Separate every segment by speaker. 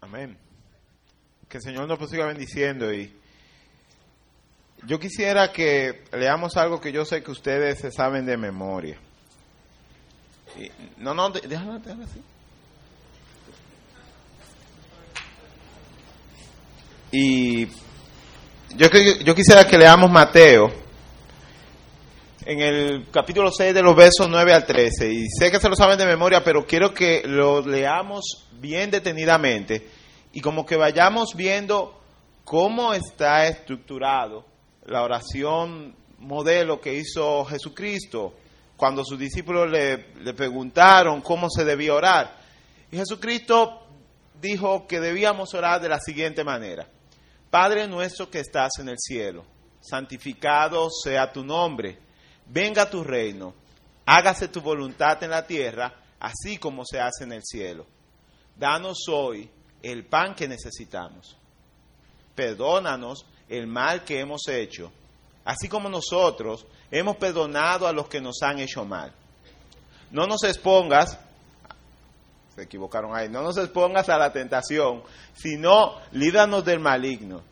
Speaker 1: Amén. Que el Señor nos siga bendiciendo y yo quisiera que leamos algo que yo sé que ustedes se saben de memoria. Y- no, no, déjala así. Y yo, yo quisiera que leamos Mateo en el capítulo 6 de los versos 9 al 13. Y sé que se lo saben de memoria, pero quiero que lo leamos bien detenidamente y como que vayamos viendo cómo está estructurado la oración modelo que hizo Jesucristo cuando sus discípulos le, le preguntaron cómo se debía orar. Y Jesucristo dijo que debíamos orar de la siguiente manera. Padre nuestro que estás en el cielo, santificado sea tu nombre, venga tu reino, hágase tu voluntad en la tierra, así como se hace en el cielo. Danos hoy el pan que necesitamos. Perdónanos el mal que hemos hecho, así como nosotros hemos perdonado a los que nos han hecho mal. No nos expongas, se equivocaron ahí, no nos expongas a la tentación, sino líbranos del maligno.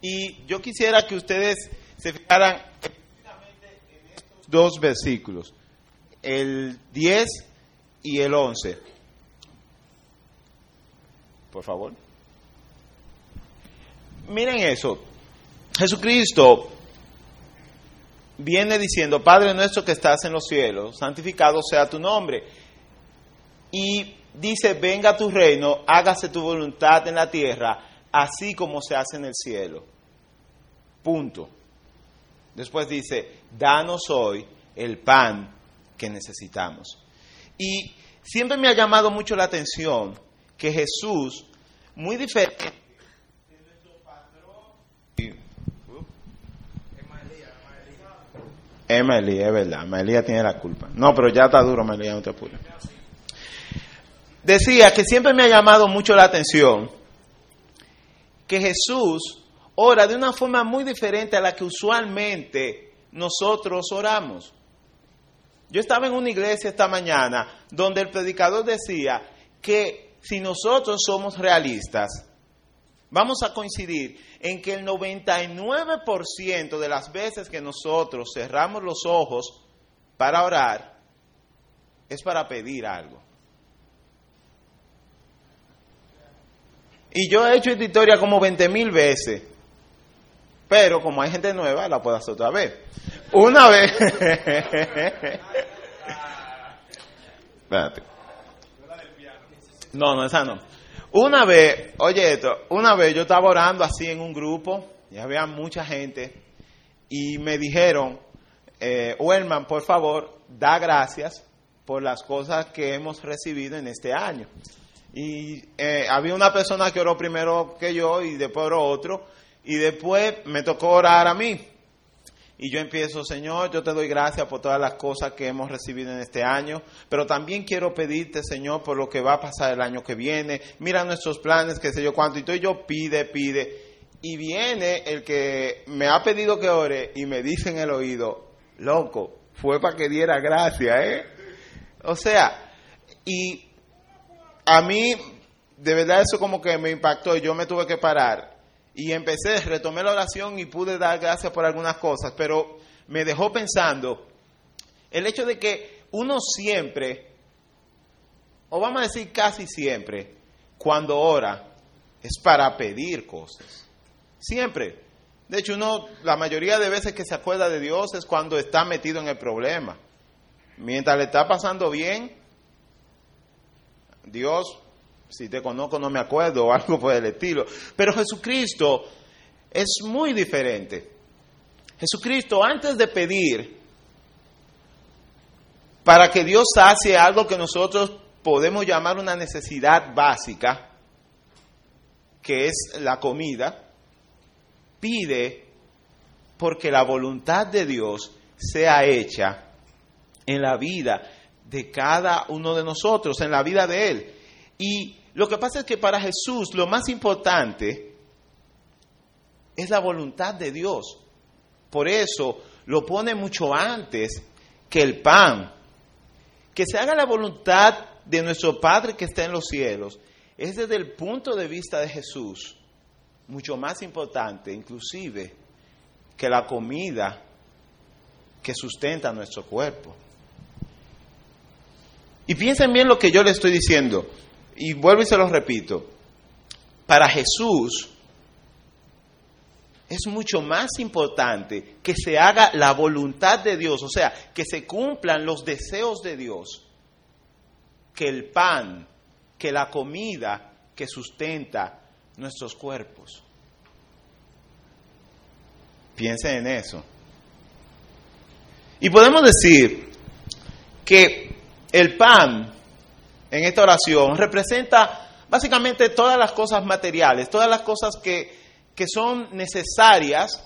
Speaker 1: Y yo quisiera que ustedes se fijaran dos versículos, el 10 y el 11. Por favor. Miren eso. Jesucristo viene diciendo, Padre nuestro que estás en los cielos, santificado sea tu nombre. Y dice, venga tu reino, hágase tu voluntad en la tierra, así como se hace en el cielo. Punto. Después dice, danos hoy el pan que necesitamos. Y siempre me ha llamado mucho la atención que Jesús, muy diferente de nuestro es verdad, Emily tiene la culpa. No, pero ya está duro, Emily, no te apures. Decía que siempre me ha llamado mucho la atención que Jesús ora de una forma muy diferente a la que usualmente nosotros oramos. Yo estaba en una iglesia esta mañana donde el predicador decía que si nosotros somos realistas, vamos a coincidir en que el 99% de las veces que nosotros cerramos los ojos para orar es para pedir algo. Y yo he hecho historia como 20 mil veces. Pero como hay gente nueva, la puedo hacer otra vez. Una vez. Espérate. No, no, esa no. Una vez, oye esto, una vez yo estaba orando así en un grupo, y había mucha gente, y me dijeron, eh, Wellman, por favor, da gracias por las cosas que hemos recibido en este año. Y eh, había una persona que oró primero que yo y después oró otro. Y después me tocó orar a mí. Y yo empiezo, Señor, yo te doy gracias por todas las cosas que hemos recibido en este año, pero también quiero pedirte, Señor, por lo que va a pasar el año que viene. Mira nuestros planes, qué sé yo cuánto. Y todo yo pide, pide. Y viene el que me ha pedido que ore y me dice en el oído, loco, fue para que diera gracias, ¿eh? O sea, y a mí, de verdad, eso como que me impactó y yo me tuve que parar. Y empecé, retomé la oración y pude dar gracias por algunas cosas, pero me dejó pensando el hecho de que uno siempre, o vamos a decir casi siempre, cuando ora, es para pedir cosas. Siempre. De hecho, uno, la mayoría de veces que se acuerda de Dios es cuando está metido en el problema. Mientras le está pasando bien, Dios, si te conozco no me acuerdo o algo por el estilo. Pero Jesucristo es muy diferente. Jesucristo antes de pedir para que Dios sacie algo que nosotros podemos llamar una necesidad básica, que es la comida, pide porque la voluntad de Dios sea hecha en la vida de cada uno de nosotros, en la vida de Él. Y lo que pasa es que para Jesús lo más importante es la voluntad de Dios. Por eso lo pone mucho antes que el pan. Que se haga la voluntad de nuestro Padre que está en los cielos es desde el punto de vista de Jesús mucho más importante, inclusive, que la comida que sustenta nuestro cuerpo. Y piensen bien lo que yo le estoy diciendo, y vuelvo y se lo repito, para Jesús es mucho más importante que se haga la voluntad de Dios, o sea, que se cumplan los deseos de Dios, que el pan, que la comida que sustenta nuestros cuerpos. Piensen en eso. Y podemos decir que el pan en esta oración representa básicamente todas las cosas materiales, todas las cosas que, que son necesarias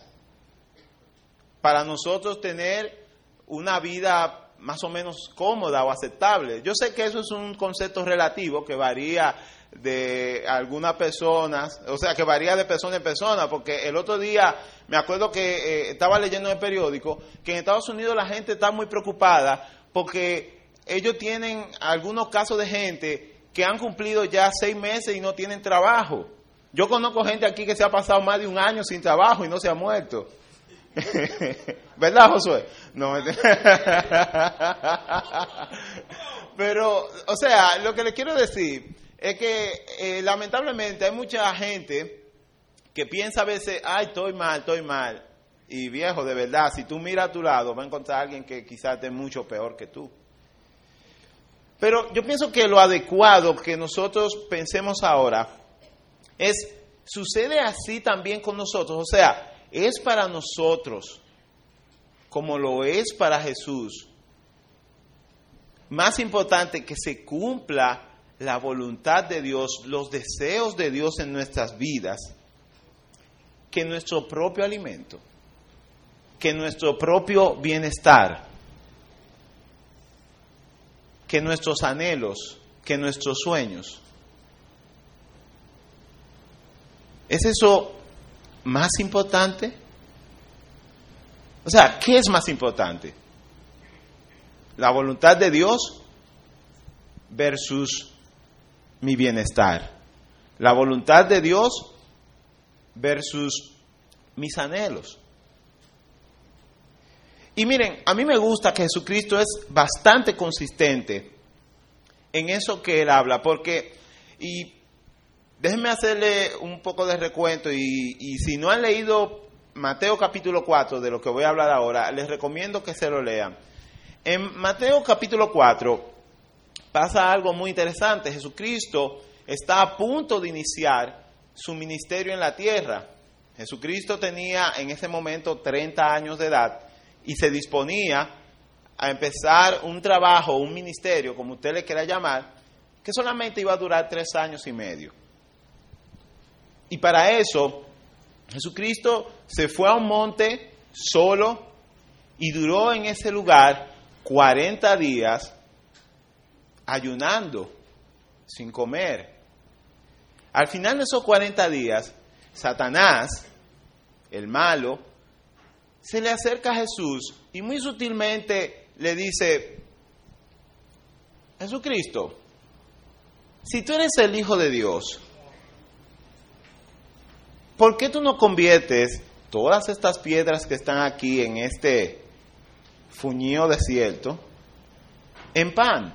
Speaker 1: para nosotros tener una vida más o menos cómoda o aceptable. Yo sé que eso es un concepto relativo que varía de algunas personas, o sea, que varía de persona en persona, porque el otro día me acuerdo que eh, estaba leyendo en el periódico que en Estados Unidos la gente está muy preocupada porque ellos tienen algunos casos de gente que han cumplido ya seis meses y no tienen trabajo. Yo conozco gente aquí que se ha pasado más de un año sin trabajo y no se ha muerto. ¿Verdad, Josué? No. Pero, o sea, lo que le quiero decir es que eh, lamentablemente hay mucha gente que piensa a veces, ay, estoy mal, estoy mal. Y viejo, de verdad, si tú miras a tu lado, va a encontrar a alguien que quizás esté mucho peor que tú. Pero yo pienso que lo adecuado que nosotros pensemos ahora es, sucede así también con nosotros. O sea, es para nosotros, como lo es para Jesús, más importante que se cumpla la voluntad de Dios, los deseos de Dios en nuestras vidas, que nuestro propio alimento, que nuestro propio bienestar, que nuestros anhelos, que nuestros sueños. ¿Es eso más importante? O sea, ¿qué es más importante? ¿La voluntad de Dios versus mi bienestar. La voluntad de Dios versus mis anhelos. Y miren, a mí me gusta que Jesucristo es bastante consistente en eso que él habla, porque, y déjenme hacerle un poco de recuento, y, y si no han leído Mateo capítulo 4, de lo que voy a hablar ahora, les recomiendo que se lo lean. En Mateo capítulo 4, pasa algo muy interesante. Jesucristo está a punto de iniciar su ministerio en la tierra. Jesucristo tenía en ese momento 30 años de edad y se disponía a empezar un trabajo, un ministerio, como usted le quiera llamar, que solamente iba a durar tres años y medio. Y para eso, Jesucristo se fue a un monte solo y duró en ese lugar 40 días ayunando, sin comer. Al final de esos 40 días, Satanás, el malo, se le acerca a Jesús y muy sutilmente le dice, Jesucristo, si tú eres el Hijo de Dios, ¿por qué tú no conviertes todas estas piedras que están aquí en este fuñío desierto en pan?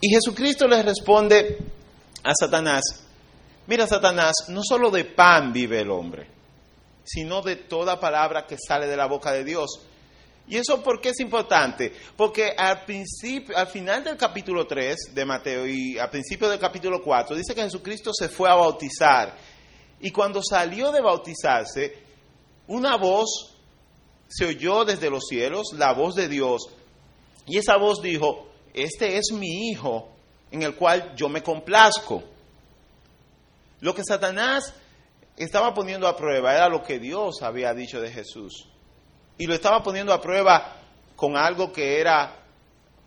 Speaker 1: Y Jesucristo le responde a Satanás, mira Satanás, no solo de pan vive el hombre, sino de toda palabra que sale de la boca de Dios. ¿Y eso por qué es importante? Porque al principio, al final del capítulo 3 de Mateo y al principio del capítulo 4 dice que Jesucristo se fue a bautizar. Y cuando salió de bautizarse, una voz se oyó desde los cielos, la voz de Dios. Y esa voz dijo, este es mi hijo en el cual yo me complazco. Lo que Satanás estaba poniendo a prueba era lo que Dios había dicho de Jesús. Y lo estaba poniendo a prueba con algo que era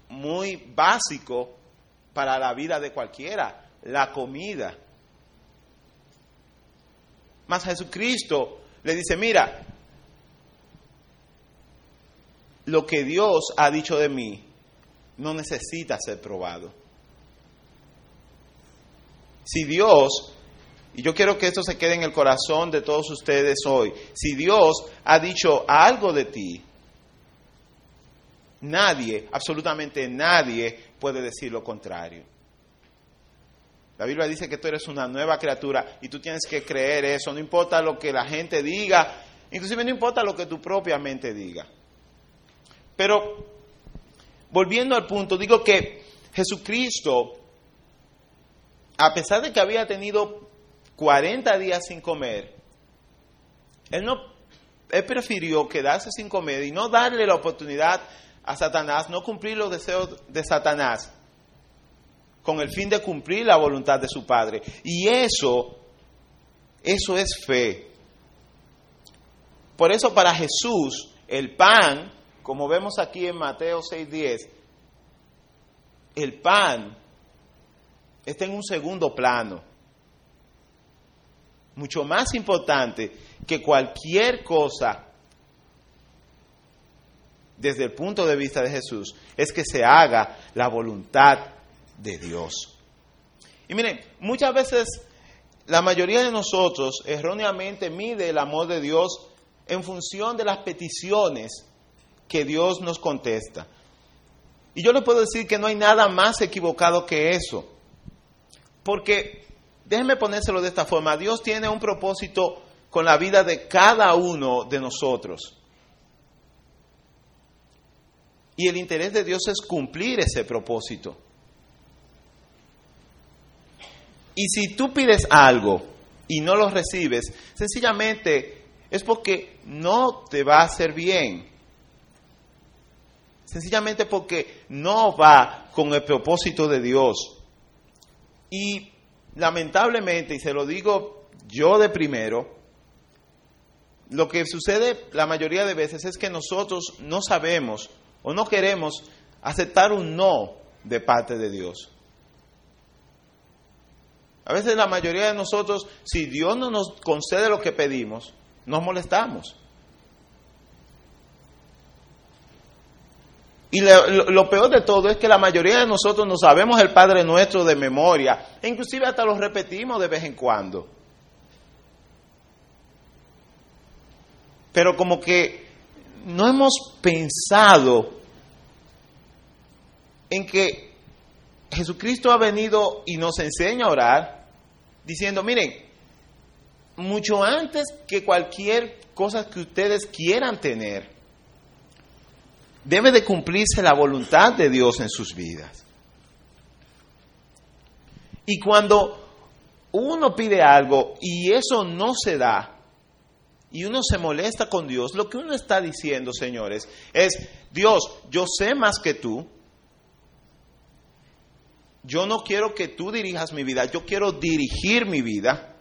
Speaker 1: muy básico para la vida de cualquiera, la comida. Mas Jesucristo le dice, mira, lo que Dios ha dicho de mí no necesita ser probado. Si Dios, y yo quiero que esto se quede en el corazón de todos ustedes hoy, si Dios ha dicho algo de ti, nadie, absolutamente nadie puede decir lo contrario. La Biblia dice que tú eres una nueva criatura y tú tienes que creer eso, no importa lo que la gente diga, inclusive no importa lo que tu propia mente diga. Pero volviendo al punto, digo que Jesucristo, a pesar de que había tenido 40 días sin comer, él no él prefirió quedarse sin comer y no darle la oportunidad a Satanás, no cumplir los deseos de Satanás con el fin de cumplir la voluntad de su Padre. Y eso, eso es fe. Por eso para Jesús el pan, como vemos aquí en Mateo 6:10, el pan está en un segundo plano, mucho más importante que cualquier cosa desde el punto de vista de Jesús, es que se haga la voluntad de Dios. Y miren, muchas veces la mayoría de nosotros erróneamente mide el amor de Dios en función de las peticiones que Dios nos contesta. Y yo le puedo decir que no hay nada más equivocado que eso. Porque, déjenme ponérselo de esta forma, Dios tiene un propósito con la vida de cada uno de nosotros. Y el interés de Dios es cumplir ese propósito. Y si tú pides algo y no lo recibes, sencillamente es porque no te va a hacer bien. Sencillamente porque no va con el propósito de Dios. Y lamentablemente, y se lo digo yo de primero, lo que sucede la mayoría de veces es que nosotros no sabemos o no queremos aceptar un no de parte de Dios. A veces la mayoría de nosotros, si Dios no nos concede lo que pedimos, nos molestamos. Y lo, peor de todo es que la mayoría de nosotros no sabemos el Padre Nuestro de memoria, e inclusive hasta lo repetimos de vez en cuando. Pero como que no hemos pensado en que Jesucristo ha venido y nos enseña a orar, diciendo, miren, mucho antes que cualquier cosa que ustedes quieran tener, debe de cumplirse la voluntad de Dios en sus vidas. Y cuando uno pide algo y eso no se da, y uno se molesta con Dios, lo que uno está diciendo, señores, es, Dios, yo sé más que tú, yo no quiero que tú dirijas mi vida, yo quiero dirigir mi vida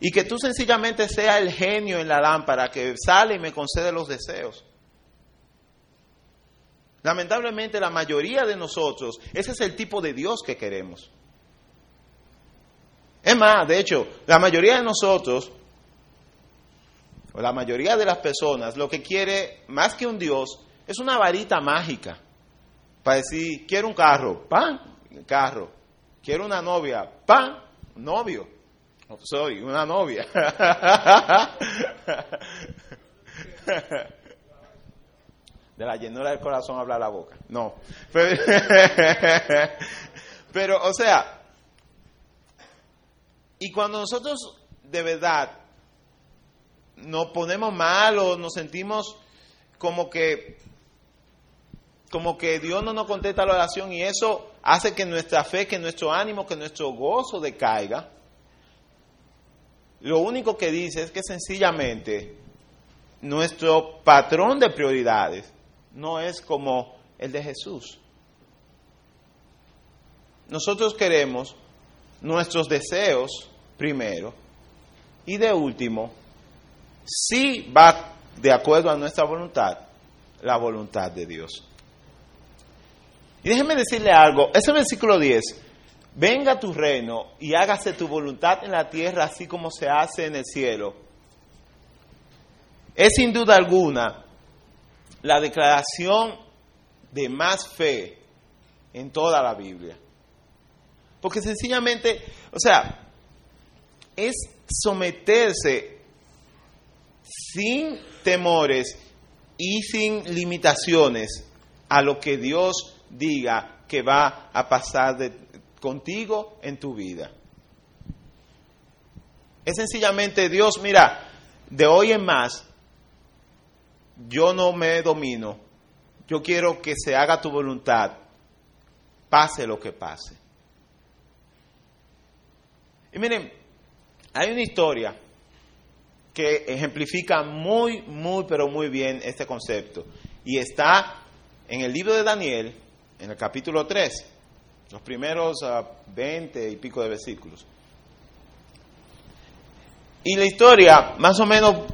Speaker 1: y que tú sencillamente seas el genio en la lámpara que sale y me concede los deseos. Lamentablemente la mayoría de nosotros, ese es el tipo de Dios que queremos. Es más, de hecho, la mayoría de nosotros, o la mayoría de las personas, lo que quiere más que un Dios es una varita mágica para decir, quiero un carro, ¡pam! carro. Quiero una novia. ¡Pam! Novio. Soy una novia. De la llenura del corazón habla la boca. No. Pero, o sea, y cuando nosotros de verdad nos ponemos mal o nos sentimos como que como que Dios no nos contesta la oración y eso hace que nuestra fe, que nuestro ánimo, que nuestro gozo decaiga. Lo único que dice es que sencillamente nuestro patrón de prioridades no es como el de Jesús. Nosotros queremos nuestros deseos primero y de último, si va de acuerdo a nuestra voluntad, la voluntad de Dios. Y déjeme decirle algo, ese versículo 10, venga tu reino y hágase tu voluntad en la tierra así como se hace en el cielo, es sin duda alguna la declaración de más fe en toda la Biblia. Porque sencillamente, o sea, es someterse sin temores y sin limitaciones a lo que Dios diga que va a pasar contigo en tu vida. Es sencillamente Dios, mira, de hoy en más, yo no me domino, yo quiero que se haga tu voluntad, pase lo que pase. Y miren, hay una historia que ejemplifica muy, muy, pero muy bien este concepto. Y está en el libro de Daniel, en el capítulo 3, los primeros 20 ah, y pico de versículos. Y la historia más o menos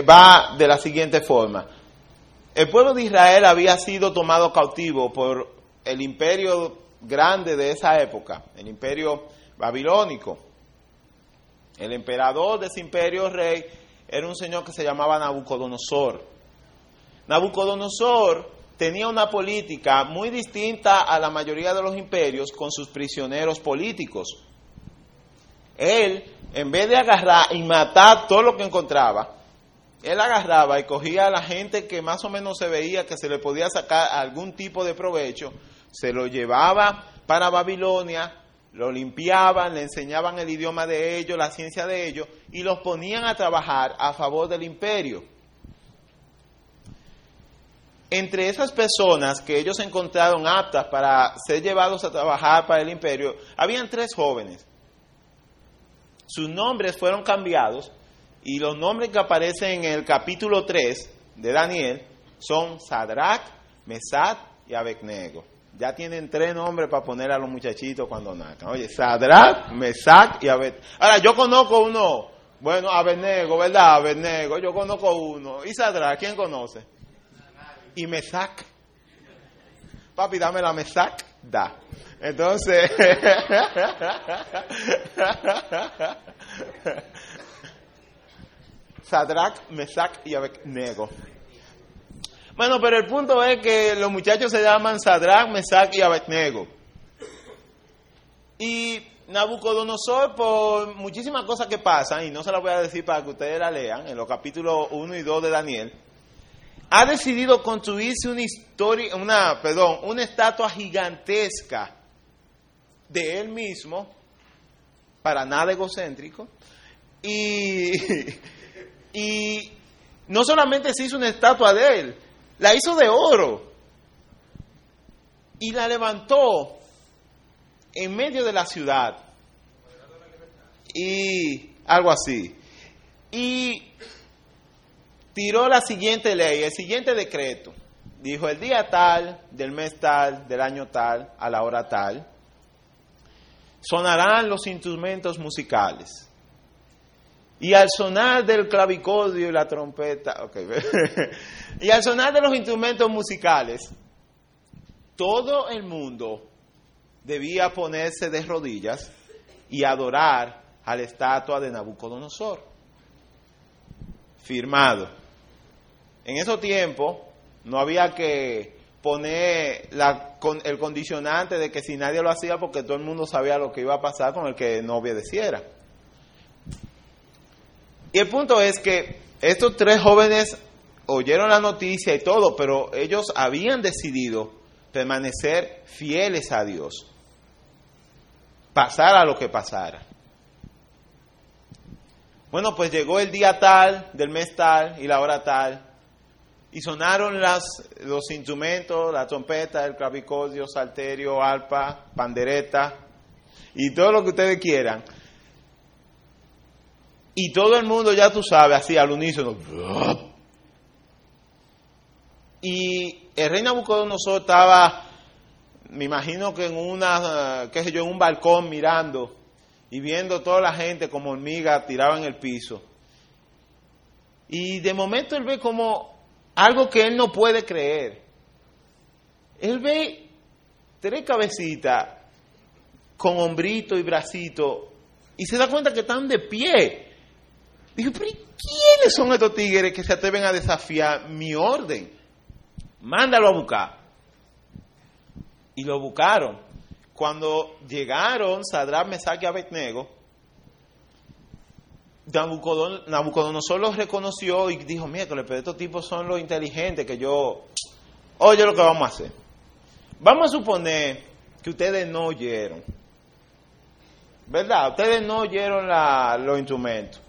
Speaker 1: va de la siguiente forma. El pueblo de Israel había sido tomado cautivo por el imperio grande de esa época, el imperio babilónico. El emperador de ese imperio rey era un señor que se llamaba Nabucodonosor. Nabucodonosor tenía una política muy distinta a la mayoría de los imperios con sus prisioneros políticos. Él, en vez de agarrar y matar todo lo que encontraba, él agarraba y cogía a la gente que más o menos se veía que se le podía sacar algún tipo de provecho, se lo llevaba para Babilonia, lo limpiaban, le enseñaban el idioma de ellos, la ciencia de ellos, y los ponían a trabajar a favor del imperio. Entre esas personas que ellos encontraron aptas para ser llevados a trabajar para el imperio, habían tres jóvenes. Sus nombres fueron cambiados y los nombres que aparecen en el capítulo 3 de Daniel son Sadrach, Mesad y Abednego. Ya tienen tres nombres para poner a los muchachitos cuando nazcan. Oye, Sadrach, Mesad y Abednego. Ahora, yo conozco uno, bueno, Abednego, ¿verdad? Abednego, yo conozco uno. ¿Y Sadrach? ¿Quién conoce? Y Mesac. Papi, dame la Mesac. Da. Entonces, Sadrach, Mesach y Abednego. Bueno, pero el punto es que los muchachos se llaman Sadrach, Mesach y Abednego. Y Nabucodonosor, por muchísimas cosas que pasan, y no se las voy a decir para que ustedes la lean, en los capítulos 1 y 2 de Daniel, ha decidido construirse una historia, una, perdón, una estatua gigantesca de él mismo, para nada egocéntrico, y Y no solamente se hizo una estatua de él, la hizo de oro. Y la levantó en medio de la ciudad. Y algo así. Y tiró la siguiente ley, el siguiente decreto. Dijo, el día tal, del mes tal, del año tal, a la hora tal, sonarán los instrumentos musicales y al sonar del clavicordio y la trompeta, y al sonar de los instrumentos musicales, todo el mundo debía ponerse de rodillas y adorar a la estatua de Nabucodonosor. Firmado. En esos tiempos no había que poner la, el condicionante de que si nadie lo hacía porque todo el mundo sabía lo que iba a pasar con el que no obedeciera. Y el punto es que estos tres jóvenes oyeron la noticia y todo, pero ellos habían decidido permanecer fieles a Dios, pasara lo que pasara. Bueno, pues llegó el día tal, del mes tal y la hora tal, y sonaron las, los instrumentos, la trompeta, el clavicordio, salterio, arpa, pandereta y todo lo que ustedes quieran. Y todo el mundo, ya tú sabes, así al unísono. Y el rey Nabucodonosor estaba, me imagino que en una, qué sé yo, en un balcón mirando y viendo toda la gente como hormiga tiraba en el piso. Y de momento él ve como algo que él no puede creer. Él ve tres cabecitas con hombrito y bracito y se da cuenta que están de pie. Dijo, pero ¿quiénes son estos tigres que se atreven a desafiar mi orden? Mándalo a buscar. Y lo buscaron. cuando llegaron Sadrach, Mesach y Abednego, Nabucodonosor los reconoció y dijo, miércoles, pero estos tipos son los inteligentes que yo... Oye lo que vamos a hacer. Vamos a suponer que ustedes no oyeron. ¿Verdad? Ustedes no oyeron los instrumentos.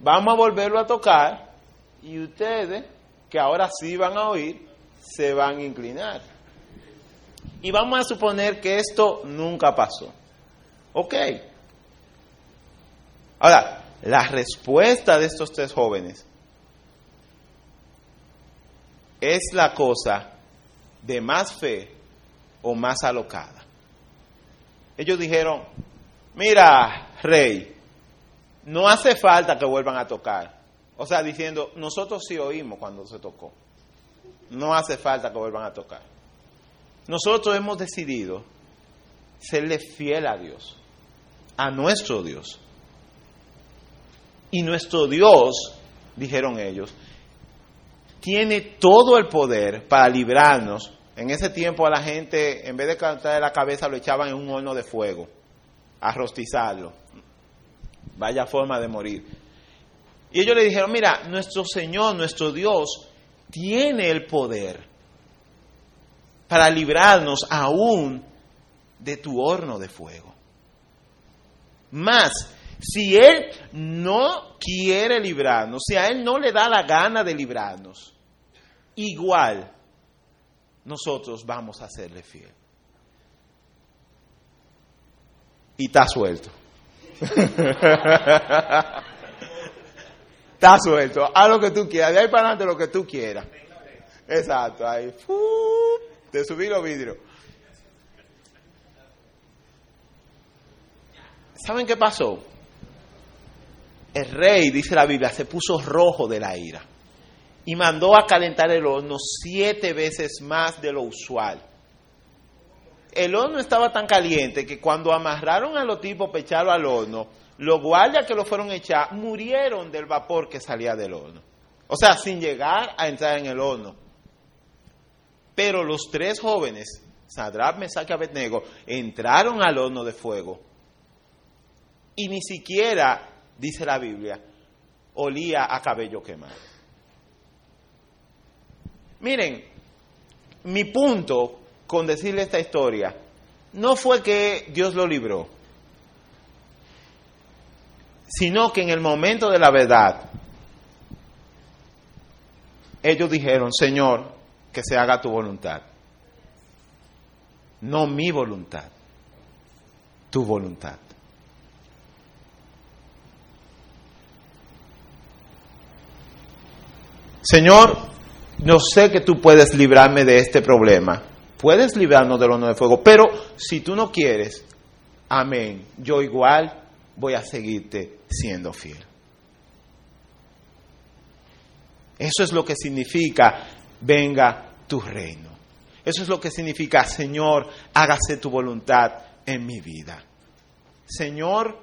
Speaker 1: Vamos a volverlo a tocar y ustedes, que ahora sí van a oír, se van a inclinar. Y vamos a suponer que esto nunca pasó. Ok. Ahora, la respuesta de estos tres jóvenes es la cosa de más fe o más alocada. Ellos dijeron, mira, rey, no hace falta que vuelvan a tocar. O sea, diciendo, nosotros sí oímos cuando se tocó. No hace falta que vuelvan a tocar. Nosotros hemos decidido serle fiel a Dios, a nuestro Dios. Y nuestro Dios, dijeron ellos, tiene todo el poder para librarnos. En ese tiempo a la gente, en vez de cantar la cabeza, lo echaban en un horno de fuego, a rostizarlo. Vaya forma de morir. Y ellos le dijeron, mira, nuestro Señor, nuestro Dios, tiene el poder para librarnos aún de tu horno de fuego. Más, si Él no quiere librarnos, si a Él no le da la gana de librarnos, igual nosotros vamos a serle fiel. Y está suelto. está suelto. Haz lo que tú quieras. De ahí para adelante lo que tú quieras. Exacto. Ahí. Te subí los vidrios. ¿Saben qué pasó? El rey, dice la Biblia, se puso rojo de la ira y mandó a calentar el horno siete veces más de lo usual. El horno estaba tan caliente que cuando amarraron a los tipos para echarlo al horno, los guardias que lo fueron a echar murieron del vapor que salía del horno. O sea, sin llegar a entrar en el horno. Pero los tres jóvenes, Sadrach, Mesach y Abednego, entraron al horno de fuego. Y ni siquiera, dice la Biblia, olía a cabello quemado. Miren, mi punto con decirle esta historia no fue que Dios lo libró, sino que en el momento de la verdad, ellos dijeron, Señor, que se haga tu voluntad, no mi voluntad, tu voluntad. Señor, no sé que tú puedes librarme de este problema. Puedes librarnos del horno de fuego, pero si tú no quieres, amén, yo igual voy a seguirte siendo fiel. Eso es lo que significa venga tu reino. Eso es lo que significa, Señor, hágase tu voluntad en mi vida. Señor,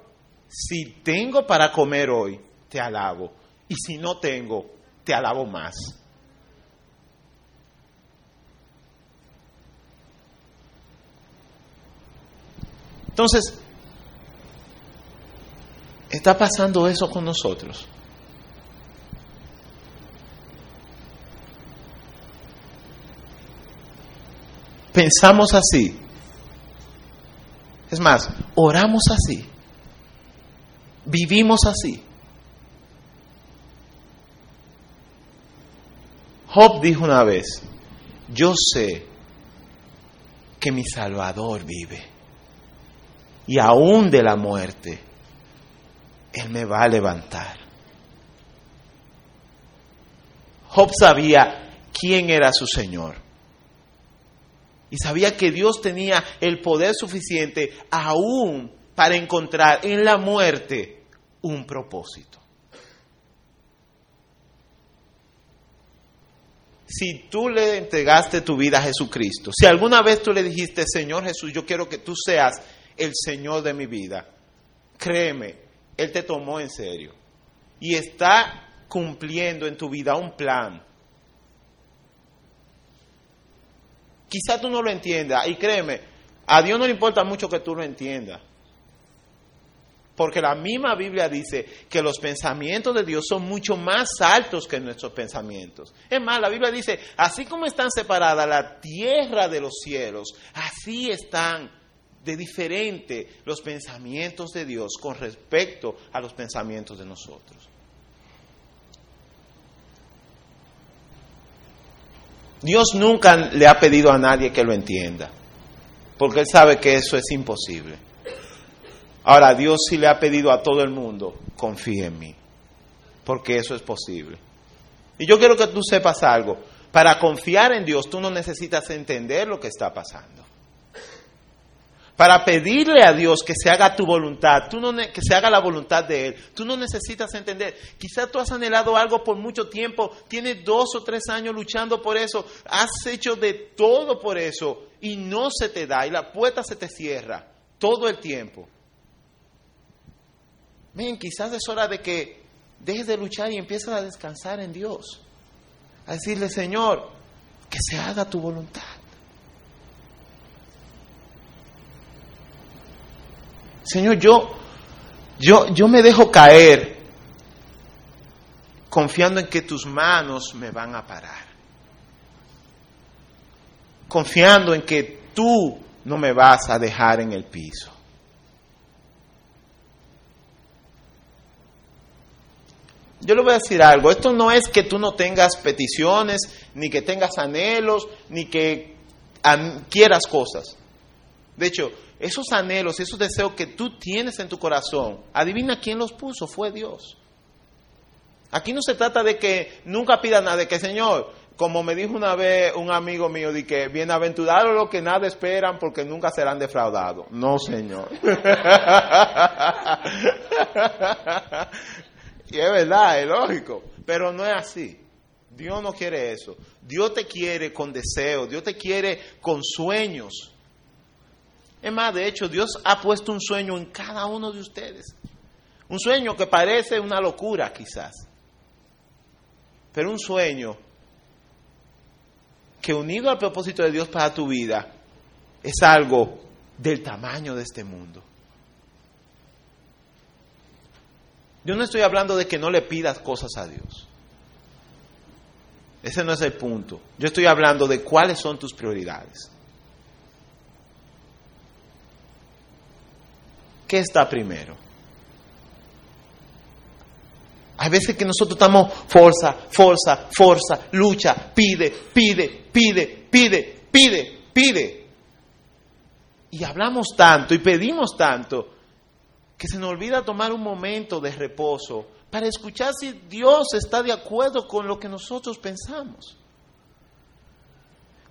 Speaker 1: si tengo para comer hoy, te alabo. Y si no tengo, te alabo más. Entonces, está pasando eso con nosotros. Pensamos así. Es más, oramos así. Vivimos así. Job dijo una vez, yo sé que mi Salvador vive y aún de la muerte, Él me va a levantar. Job sabía quién era su Señor. Y sabía que Dios tenía el poder suficiente aún para encontrar en la muerte un propósito. Si tú le entregaste tu vida a Jesucristo, si alguna vez tú le dijiste, Señor Jesús, yo quiero que tú seas el Señor de mi vida. Créeme, Él te tomó en serio y está cumpliendo en tu vida un plan. Quizá tú no lo entiendas y créeme, A Dios no le importa mucho que tú lo entiendas. Porque la misma Biblia dice que los pensamientos de Dios son mucho más altos que nuestros pensamientos. Es más, la Biblia dice, así como están separadas la tierra de los cielos, así están de diferente los pensamientos de Dios con respecto a los pensamientos de nosotros. Dios nunca le ha pedido a nadie que lo entienda, porque Él sabe que eso es imposible. Ahora, Dios sí le ha pedido a todo el mundo, confíe en mí, porque eso es posible. Y yo quiero que tú sepas algo, para confiar en Dios tú no necesitas entender lo que está pasando para pedirle a Dios que se haga tu voluntad, tú no, que se haga la voluntad de Él. Tú no necesitas entender. Quizás tú has anhelado algo por mucho tiempo, tienes dos o tres años luchando por eso, has hecho de todo por eso y no se te da y la puerta se te cierra todo el tiempo. Ven, quizás es hora de que dejes de luchar y empieces a descansar en Dios. A decirle, Señor, que se haga tu voluntad. Señor, yo, yo, yo me dejo caer confiando en que tus manos me van a parar. Confiando en que tú no me vas a dejar en el piso. Yo le voy a decir algo, esto no es que tú no tengas peticiones, ni que tengas anhelos, ni que quieras cosas. De hecho, esos anhelos, esos deseos que tú tienes en tu corazón, adivina quién los puso, fue Dios. Aquí no se trata de que nunca pida nada, de que Señor, como me dijo una vez un amigo mío, de que bienaventurados los que nada esperan porque nunca serán defraudados. No, Señor. y es verdad, es lógico, pero no es así. Dios no quiere eso. Dios te quiere con deseo, Dios te quiere con sueños. Es más, de hecho, Dios ha puesto un sueño en cada uno de ustedes. Un sueño que parece una locura quizás. Pero un sueño que unido al propósito de Dios para tu vida es algo del tamaño de este mundo. Yo no estoy hablando de que no le pidas cosas a Dios. Ese no es el punto. Yo estoy hablando de cuáles son tus prioridades. ¿Qué está primero? Hay veces que nosotros estamos fuerza, fuerza, fuerza, lucha, pide, pide, pide, pide, pide, pide. Y hablamos tanto y pedimos tanto que se nos olvida tomar un momento de reposo para escuchar si Dios está de acuerdo con lo que nosotros pensamos.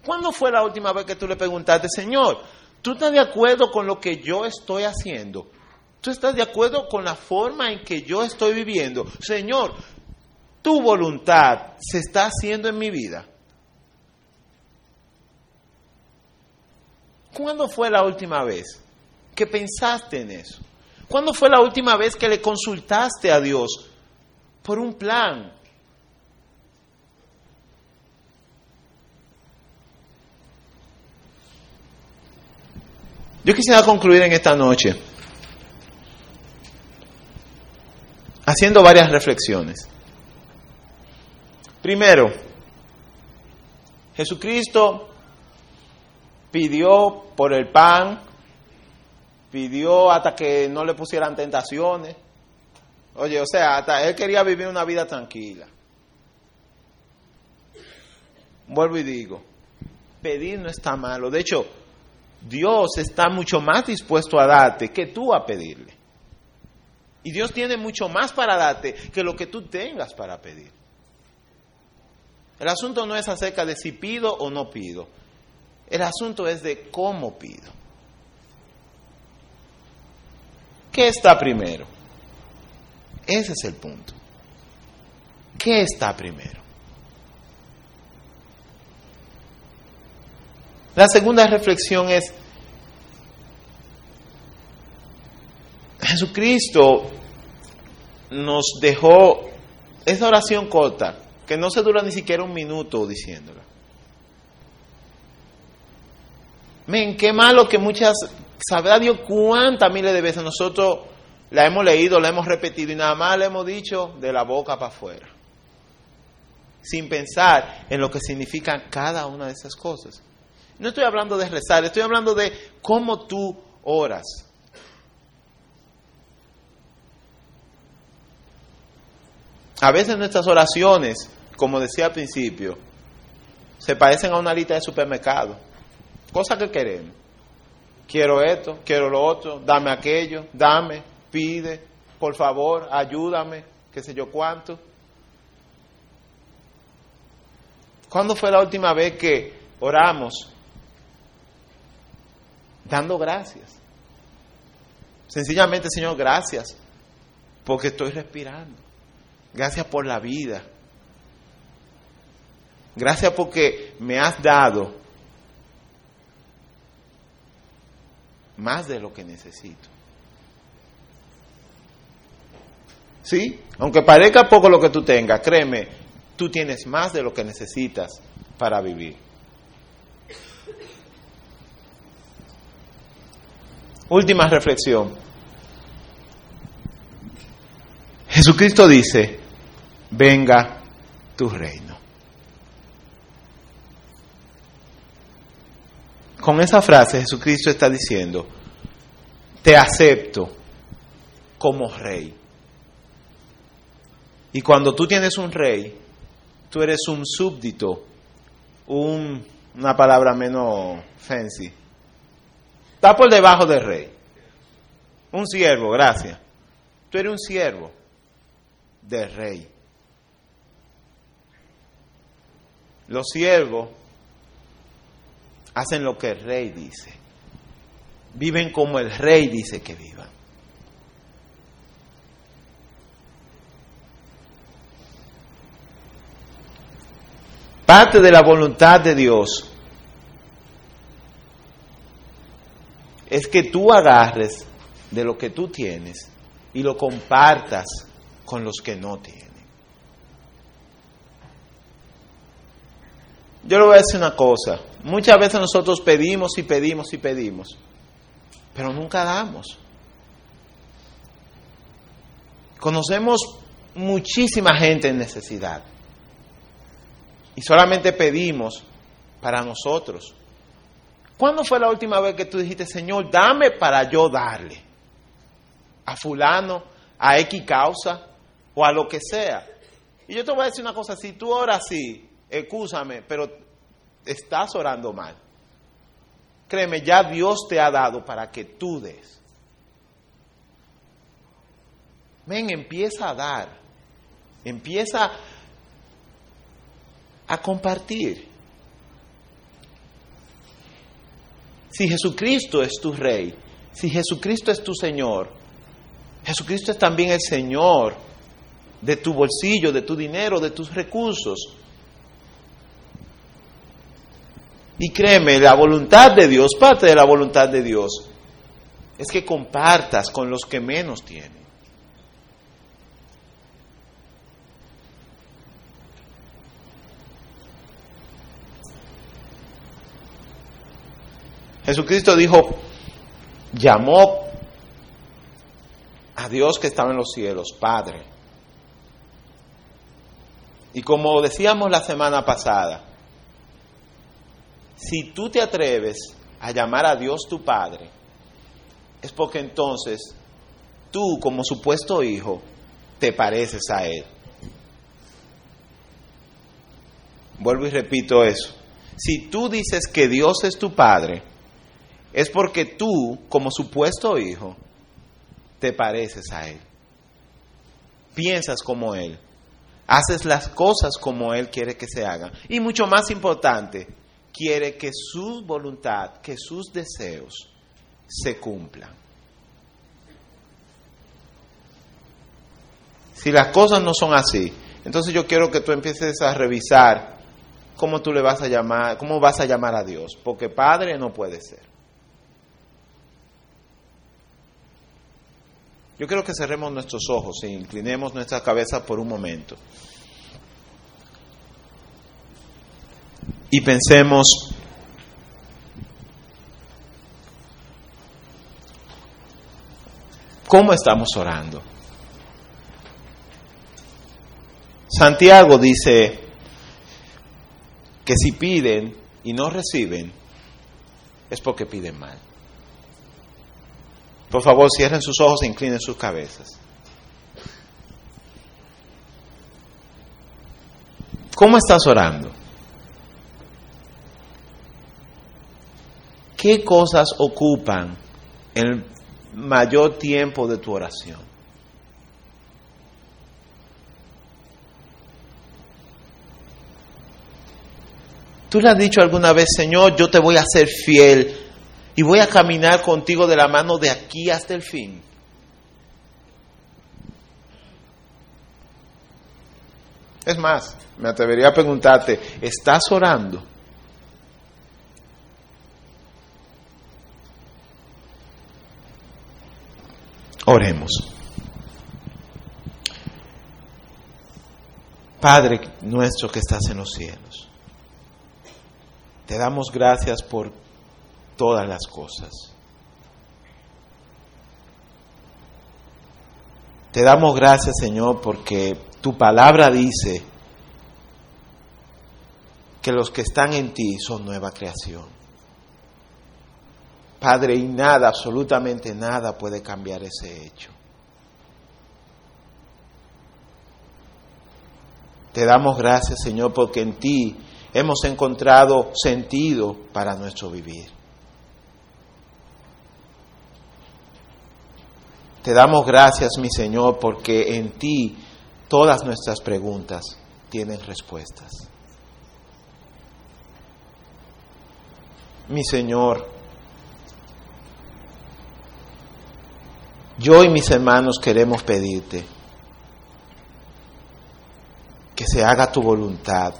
Speaker 1: ¿Cuándo fue la última vez que tú le preguntaste, Señor, ¿Tú estás de acuerdo con lo que yo estoy haciendo? ¿Tú estás de acuerdo con la forma en que yo estoy viviendo? Señor, tu voluntad se está haciendo en mi vida. ¿Cuándo fue la última vez que pensaste en eso? ¿Cuándo fue la última vez que le consultaste a Dios por un plan, Yo quisiera concluir en esta noche haciendo varias reflexiones. Primero, Jesucristo pidió por el pan, pidió hasta que no le pusieran tentaciones. Oye, o sea, hasta él quería vivir una vida tranquila. Vuelvo y digo, pedir no está malo. De hecho, Dios está mucho más dispuesto a darte que tú a pedirle. Y Dios tiene mucho más para darte que lo que tú tengas para pedir. El asunto no es acerca de si pido o no pido. El asunto es de cómo pido. ¿Qué está primero? Ese es el punto. ¿Qué está primero? La segunda reflexión es, Jesucristo nos dejó esa oración corta, que no se dura ni siquiera un minuto diciéndola. Men, qué malo que muchas, sabrá Dios cuántas miles de veces nosotros la hemos leído, la hemos repetido y nada más le hemos dicho de la boca para afuera. Sin pensar en lo que significan cada una de esas cosas. No estoy hablando de rezar, estoy hablando de cómo tú oras. A veces nuestras oraciones, como decía al principio, se parecen a una lista de supermercado. Cosas que queremos. Quiero esto, quiero lo otro, dame aquello, dame, pide, por favor, ayúdame, qué sé yo cuánto. ¿Cuándo fue la última vez que oramos dando gracias? Sencillamente, Señor, gracias porque estoy respirando. Gracias por la vida. Gracias porque me has dado más de lo que necesito. ¿Sí? Aunque parezca poco lo que tú tengas, créeme, tú tienes más de lo que necesitas para vivir. Última reflexión. Jesucristo dice, venga tu reino. Con esa frase Jesucristo está diciendo, te acepto como rey. Y cuando tú tienes un rey, tú eres un súbdito, un, una palabra menos fancy. Está por debajo del rey. Un siervo, gracias. Tú eres un siervo del rey. Los siervos hacen lo que el rey dice. Viven como el rey dice que vivan. Parte de la voluntad de Dios es que tú agarres de lo que tú tienes y lo compartas con los que no tienen. Yo le voy a decir una cosa, muchas veces nosotros pedimos y pedimos y pedimos, pero nunca damos. Conocemos muchísima gente en necesidad y solamente pedimos para nosotros. ¿Cuándo fue la última vez que tú dijiste, Señor, dame para yo darle a fulano, a X causa o a lo que sea? Y yo te voy a decir una cosa, si tú oras así, excúsame, pero estás orando mal. Créeme, ya Dios te ha dado para que tú des. Ven, empieza a dar. Empieza a compartir. Si Jesucristo es tu rey, si Jesucristo es tu Señor, Jesucristo es también el Señor de tu bolsillo, de tu dinero, de tus recursos. Y créeme, la voluntad de Dios, parte de la voluntad de Dios, es que compartas con los que menos tienen. Jesucristo dijo, llamó a Dios que estaba en los cielos, Padre. Y como decíamos la semana pasada, si tú te atreves a llamar a Dios tu Padre, es porque entonces tú como supuesto hijo te pareces a Él. Vuelvo y repito eso. Si tú dices que Dios es tu Padre, es porque tú, como supuesto hijo, te pareces a Él. Piensas como Él. Haces las cosas como Él quiere que se hagan. Y mucho más importante, quiere que su voluntad, que sus deseos se cumplan. Si las cosas no son así, entonces yo quiero que tú empieces a revisar cómo tú le vas a llamar, cómo vas a llamar a Dios, porque Padre no puede ser. Yo creo que cerremos nuestros ojos e inclinemos nuestra cabeza por un momento. Y pensemos cómo estamos orando. Santiago dice que si piden y no reciben, es porque piden mal. Por favor, cierren sus ojos e inclinen sus cabezas. ¿Cómo estás orando? ¿Qué cosas ocupan el mayor tiempo de tu oración? ¿Tú le has dicho alguna vez, Señor, yo te voy a ser fiel y voy a caminar contigo de la mano de aquí hasta el fin? Es más, me atrevería a preguntarte, ¿estás orando? Oremos. Padre nuestro que estás en los cielos, te damos gracias por todas las cosas. Te damos gracias, Señor, porque tu palabra dice que los que están en ti son nueva creación. Padre, y nada, absolutamente nada puede cambiar ese hecho. Te damos gracias, Señor, porque en ti hemos encontrado sentido para nuestro vivir. Te damos gracias, mi Señor, porque en ti todas nuestras preguntas tienen respuestas. Mi Señor, Yo y mis hermanos queremos pedirte que se haga tu voluntad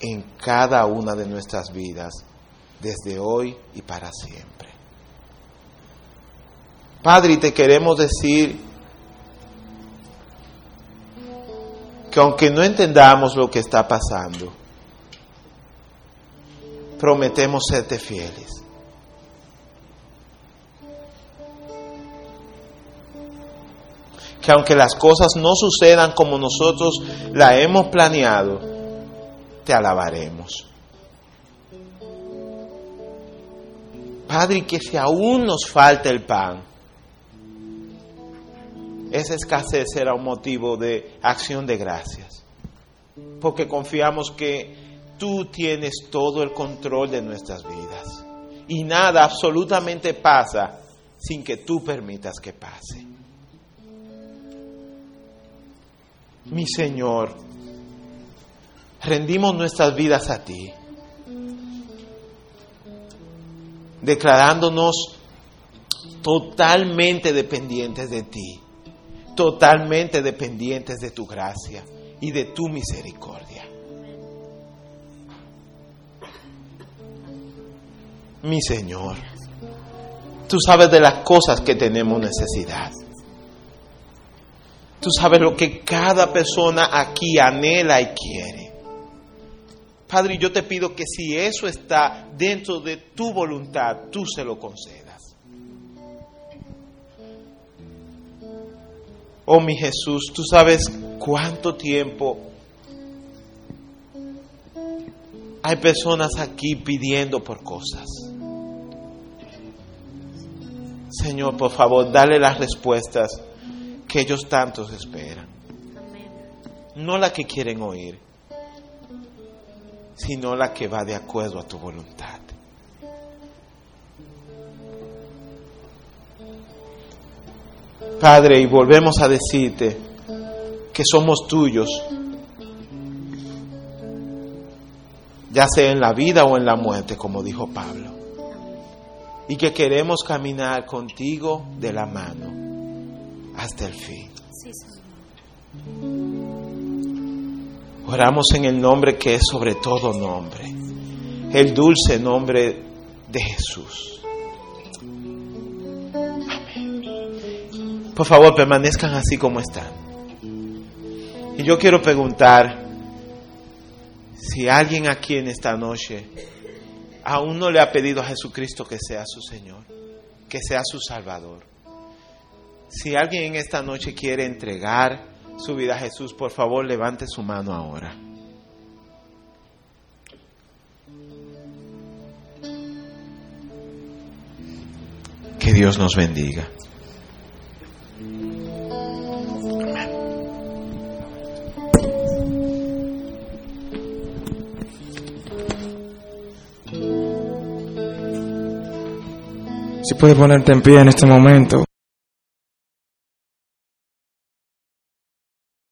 Speaker 1: en cada una de nuestras vidas, desde hoy y para siempre. Padre, te queremos decir que aunque no entendamos lo que está pasando, prometemos serte fieles. que aunque las cosas no sucedan como nosotros la hemos planeado, te alabaremos. Padre, que si aún nos falta el pan, esa escasez será un motivo de acción de gracias, porque confiamos que tú tienes todo el control de nuestras vidas. Y nada absolutamente pasa sin que tú permitas que pase. mi Señor, rendimos nuestras vidas a ti, declarándonos totalmente dependientes de ti, totalmente dependientes de tu gracia y de tu misericordia. Mi Señor, tú sabes de las cosas que tenemos necesidad. Tú sabes lo que cada persona aquí anhela y quiere. Padre, yo te pido que si eso está dentro de tu voluntad, tú se lo concedas. Oh mi Jesús, tú sabes cuánto tiempo hay personas aquí pidiendo por cosas. Señor, por favor, dale las respuestas que ellos tantos esperan. No la que quieren oír, sino la que va de acuerdo a tu voluntad. Padre, y volvemos a decirte que somos tuyos, ya sea en la vida o en la muerte, como dijo Pablo, y que queremos caminar contigo de la mano hasta el fin. Oramos en el nombre que es sobre todo nombre, el dulce nombre de Jesús. Por favor, permanezcan así como están. Y yo quiero preguntar si alguien aquí en esta noche aún no le ha pedido a Jesucristo que sea su Señor, que sea su Salvador Si alguien en esta noche quiere entregar su vida a Jesús, por favor levante su mano ahora. Que Dios nos bendiga.
Speaker 2: Puedes ponerte en pie en este momento.